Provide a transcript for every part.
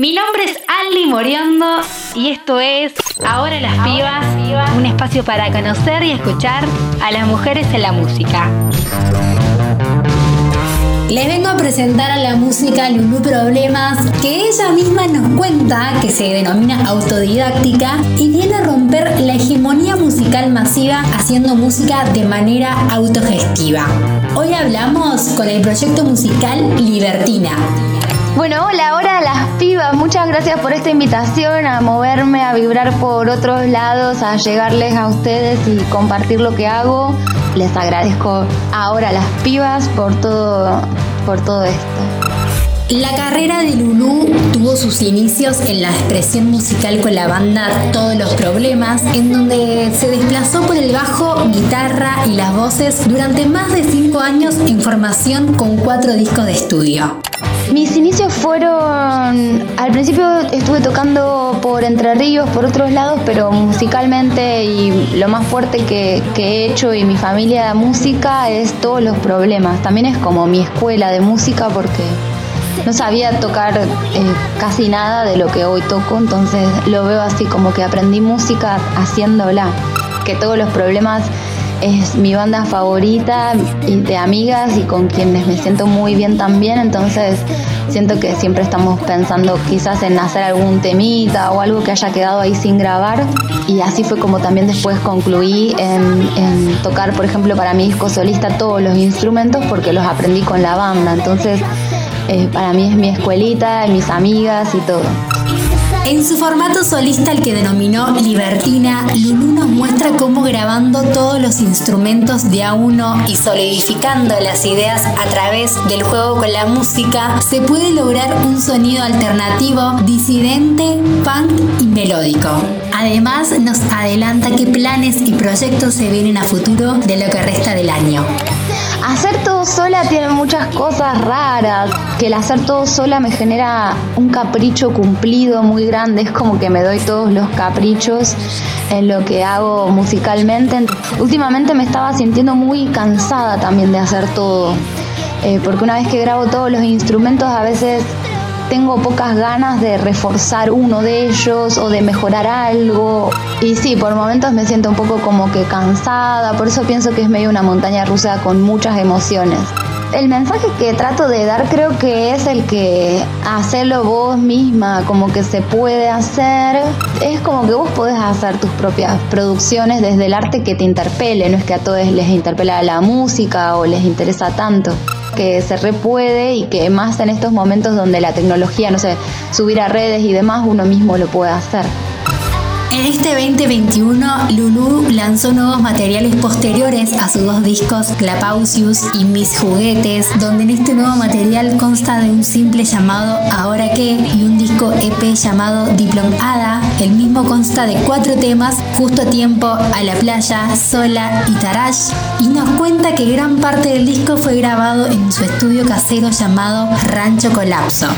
Mi nombre es Aldi Moriondo y esto es Ahora las Pibas, un espacio para conocer y escuchar a las mujeres en la música. Les vengo a presentar a la música Lulu Problemas, que ella misma nos cuenta que se denomina autodidáctica y viene a romper la hegemonía musical masiva haciendo música de manera autogestiva. Hoy hablamos con el proyecto musical Libertina. Bueno, hola, hola las pibas, muchas gracias por esta invitación a moverme, a vibrar por otros lados, a llegarles a ustedes y compartir lo que hago. Les agradezco ahora a las pibas por todo, por todo esto. La carrera de Lulu tuvo sus inicios en la expresión musical con la banda Todos los Problemas, en donde se desplazó por el bajo, guitarra y las voces durante más de cinco años en formación con cuatro discos de estudio. Mis inicios fueron, al principio estuve tocando por Entre Ríos, por otros lados, pero musicalmente y lo más fuerte que, he hecho y mi familia de música es todos los problemas. También es como mi escuela de música porque no sabía tocar eh, casi nada de lo que hoy toco, entonces lo veo así como que aprendí música haciéndola, que todos los problemas es mi banda favorita de amigas y con quienes me siento muy bien también, entonces siento que siempre estamos pensando quizás en hacer algún temita o algo que haya quedado ahí sin grabar y así fue como también después concluí en, tocar, por ejemplo, para mi disco solista todos los instrumentos porque los aprendí con la banda, entonces eh, para mí es mi escuelita, mis amigas y todo. En su formato solista, el que denominó Libertina, Lulu nos muestra cómo grabando todos los instrumentos de a uno y solidificando las ideas a través del juego con la música, se puede lograr un sonido alternativo, disidente, punk y melódico. Además, nos adelanta qué planes y proyectos se vienen a futuro de lo que resta del año. Hacer todo sola tiene muchas cosas raras, que el hacer todo sola me genera un capricho cumplido muy grande, es como que me doy todos los caprichos en lo que hago musicalmente. Últimamente me estaba sintiendo muy cansada también de hacer todo, eh, porque una vez que grabo todos los instrumentos a veces tengo pocas ganas de reforzar uno de ellos o de mejorar algo. Y sí, por momentos me siento un poco como que cansada, por eso pienso que es medio una montaña rusa con muchas emociones. El mensaje que trato de dar creo que es el que hacerlo vos misma, como que se puede hacer. Es como que vos podés hacer tus propias producciones desde el arte que te interpele, no es que a todos les interpela la música o les interesa tanto que se repuede y que más en estos momentos donde la tecnología, no sé, subir a redes y demás, uno mismo lo puede hacer. En este 2021, Lulu lanzó nuevos materiales posteriores a sus dos discos Clapausius y Mis Juguetes, donde en este nuevo material consta de un simple llamado Ahora qué y un disco EP llamado Diplomada. El mismo consta de cuatro temas, Justo Tiempo, A la Playa, Sola y Tarash, y nos cuenta que gran parte del disco fue grabado en su estudio casero llamado Rancho Colapso.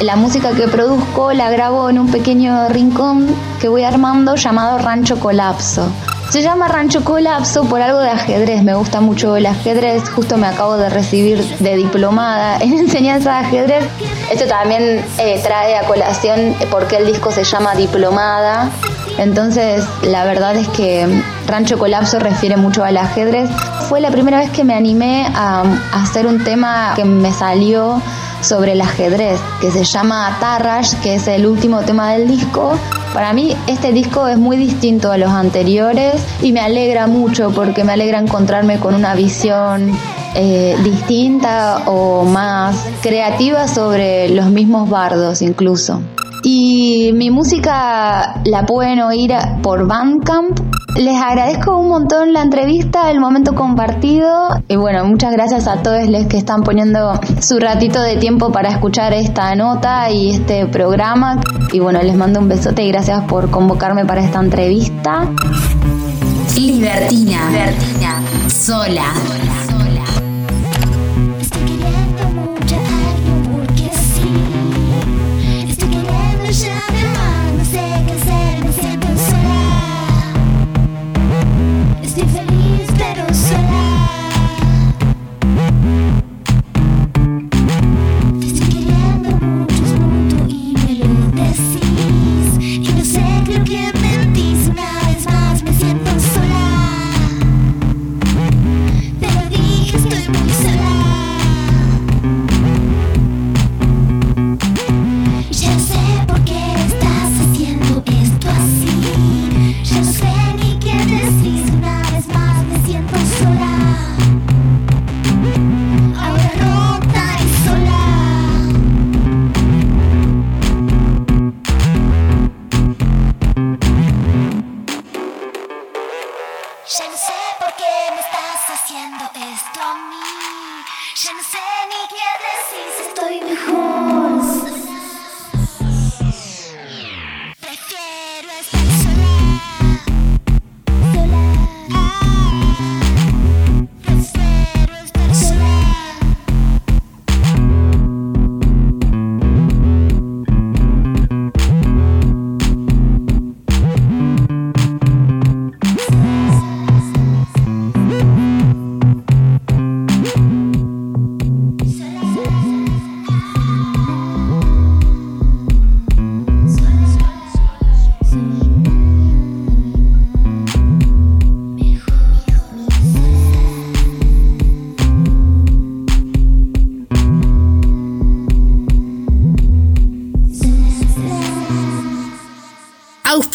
La música que produzco la grabo en un pequeño rincón que voy armando llamado Rancho Colapso. Se llama Rancho Colapso por algo de ajedrez, me gusta mucho el ajedrez, justo me acabo de recibir de diplomada en enseñanza de ajedrez. Esto también eh, trae a colación porque el disco se llama Diplomada. Entonces, la verdad es que Rancho Colapso refiere mucho al ajedrez. Fue la primera vez que me animé a hacer un tema que me salió sobre el ajedrez, que se llama Tarrash, que es el último tema del disco. Para mí este disco es muy distinto a los anteriores y me alegra mucho porque me alegra encontrarme con una visión eh, distinta o más creativa sobre los mismos bardos incluso. Y mi música la pueden oír por Bandcamp. Les agradezco un montón la entrevista, el momento compartido. Y bueno, muchas gracias a todos los que están poniendo su ratito de tiempo para escuchar esta nota y este programa. Y bueno, les mando un besote y gracias por convocarme para esta entrevista. Libertina, Libertina, sola.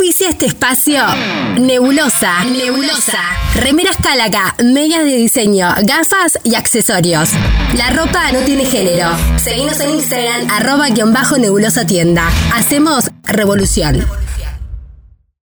Auspicia este espacio Nebulosa. Nebulosa. Remeras Calaca, medias de diseño, gafas y accesorios. La ropa no tiene género. Seguimos en Instagram, arroba guion bajo nebulosa tienda. Hacemos revolución.